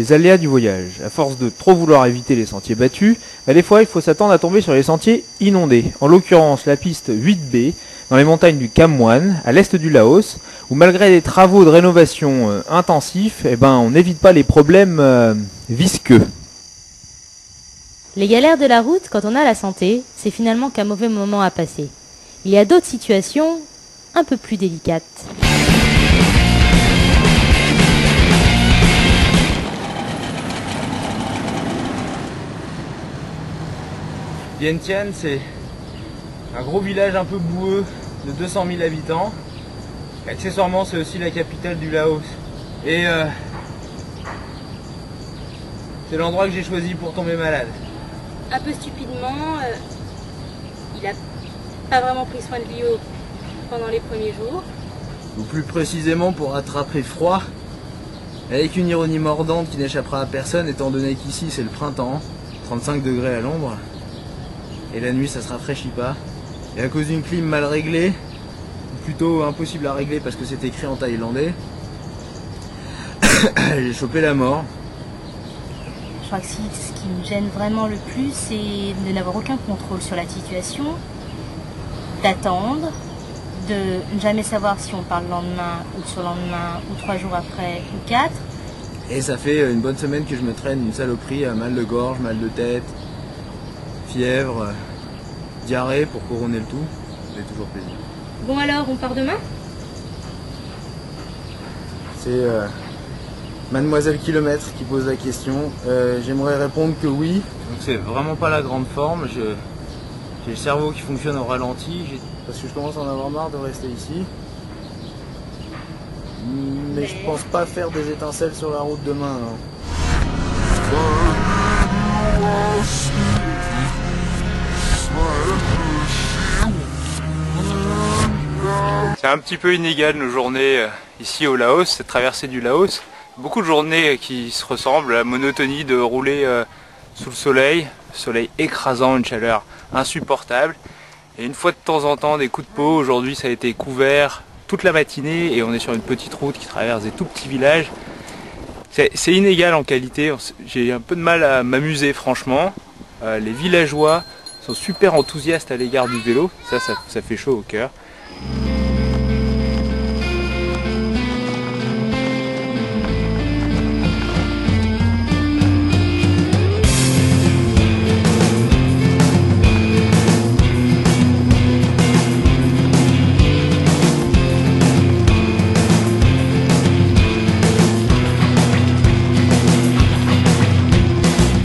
les aléas du voyage. À force de trop vouloir éviter les sentiers battus, bah, des fois il faut s'attendre à tomber sur les sentiers inondés. En l'occurrence la piste 8B dans les montagnes du Kamwan, à l'est du Laos, où malgré des travaux de rénovation euh, intensifs, eh ben, on n'évite pas les problèmes euh, visqueux. Les galères de la route, quand on a la santé, c'est finalement qu'un mauvais moment à passer. Il y a d'autres situations un peu plus délicates. Vientiane, c'est un gros village un peu boueux de 200 000 habitants. Accessoirement, c'est aussi la capitale du Laos. Et euh, c'est l'endroit que j'ai choisi pour tomber malade. Un peu stupidement, euh, il a pas vraiment pris soin de lui au- pendant les premiers jours. Ou plus précisément pour attraper froid, avec une ironie mordante qui n'échappera à personne étant donné qu'ici c'est le printemps, 35 degrés à l'ombre, et la nuit ça se rafraîchit pas. Et à cause d'une clim mal réglée, ou plutôt impossible à régler parce que c'est écrit en thaïlandais, j'ai chopé la mort. Je crois que ce qui me gêne vraiment le plus, c'est de n'avoir aucun contrôle sur la situation, d'attendre, de ne jamais savoir si on parle le lendemain ou le surlendemain ou trois jours après ou quatre. Et ça fait une bonne semaine que je me traîne une saloperie, à mal de gorge, mal de tête, fièvre, diarrhée pour couronner le tout. C'est toujours plaisir. Bon alors, on part demain? C'est euh, Mademoiselle Kilomètre qui pose la question. Euh, J'aimerais répondre que oui. Donc c'est vraiment pas la grande forme. Je- J'ai le cerveau qui fonctionne au ralenti. Parce que je commence à en avoir marre de rester ici. Mais je pense pas faire des étincelles sur la route demain. hein. C'est un petit peu inégal nos journées euh, ici au Laos, cette traversée du Laos. Beaucoup de journées qui se ressemblent, la monotonie de rouler euh, sous le soleil, soleil écrasant, une chaleur insupportable. Et une fois de temps en temps des coups de peau, aujourd'hui ça a été couvert toute la matinée et on est sur une petite route qui traverse des tout petits villages. C'est inégal en qualité, j'ai un peu de mal à m'amuser franchement. Euh, les villageois sont super enthousiastes à l'égard du vélo, ça, ça fait chaud au cœur.